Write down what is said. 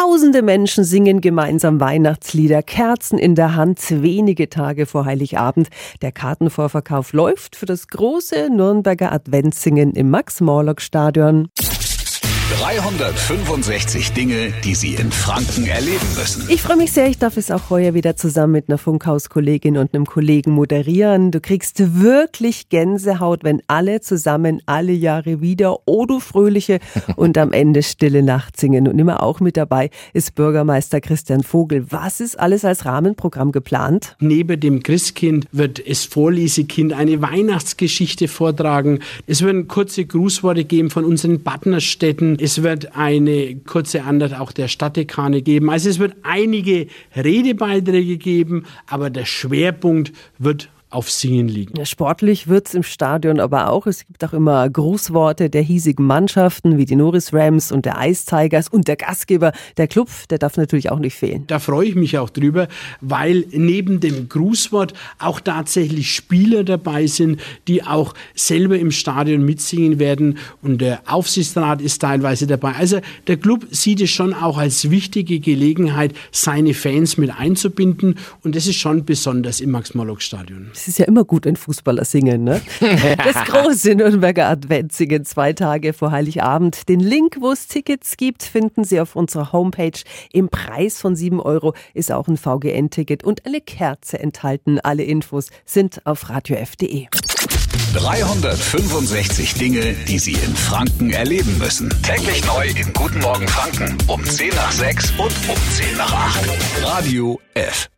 Tausende Menschen singen gemeinsam Weihnachtslieder, Kerzen in der Hand, wenige Tage vor Heiligabend. Der Kartenvorverkauf läuft für das große Nürnberger Adventssingen im Max-Morlock-Stadion. 365 Dinge, die Sie in Franken erleben müssen. Ich freue mich sehr, ich darf es auch heuer wieder zusammen mit einer Funkhauskollegin und einem Kollegen moderieren. Du kriegst wirklich Gänsehaut, wenn alle zusammen alle Jahre wieder O du Fröhliche und am Ende Stille Nacht singen. Und immer auch mit dabei ist Bürgermeister Christian Vogel. Was ist alles als Rahmenprogramm geplant? Neben dem Christkind wird es Vorlesekind eine Weihnachtsgeschichte vortragen. Es werden kurze Grußworte geben von unseren Partnerstädten. Es wird eine kurze Antwort auch der Stadtdekane geben. Also es wird einige Redebeiträge geben, aber der Schwerpunkt wird auf Singen liegen. Ja, sportlich wird's im Stadion aber auch. Es gibt auch immer Grußworte der hiesigen Mannschaften wie die Norris Rams und der Ice Tigers und der Gastgeber, der Club, der darf natürlich auch nicht fehlen. Da freue ich mich auch drüber, weil neben dem Grußwort auch tatsächlich Spieler dabei sind, die auch selber im Stadion mitsingen werden und der Aufsichtsrat ist teilweise dabei. Also der Club sieht es schon auch als wichtige Gelegenheit, seine Fans mit einzubinden und das ist schon besonders im Max-Morlock-Stadion. Es ist ja immer gut, wenn Fußballer singen, ne? Das große Nürnberger Adventssingen zwei Tage vor Heiligabend. Den Link, wo es Tickets gibt, finden Sie auf unserer Homepage. Im Preis von 7 Euro ist auch ein VGN-Ticket und eine Kerze enthalten. Alle Infos sind auf radiof.de. 365 Dinge, die Sie in Franken erleben müssen. Täglich neu in Guten Morgen Franken um 10 nach 6 und um 10 nach 8. Radio F.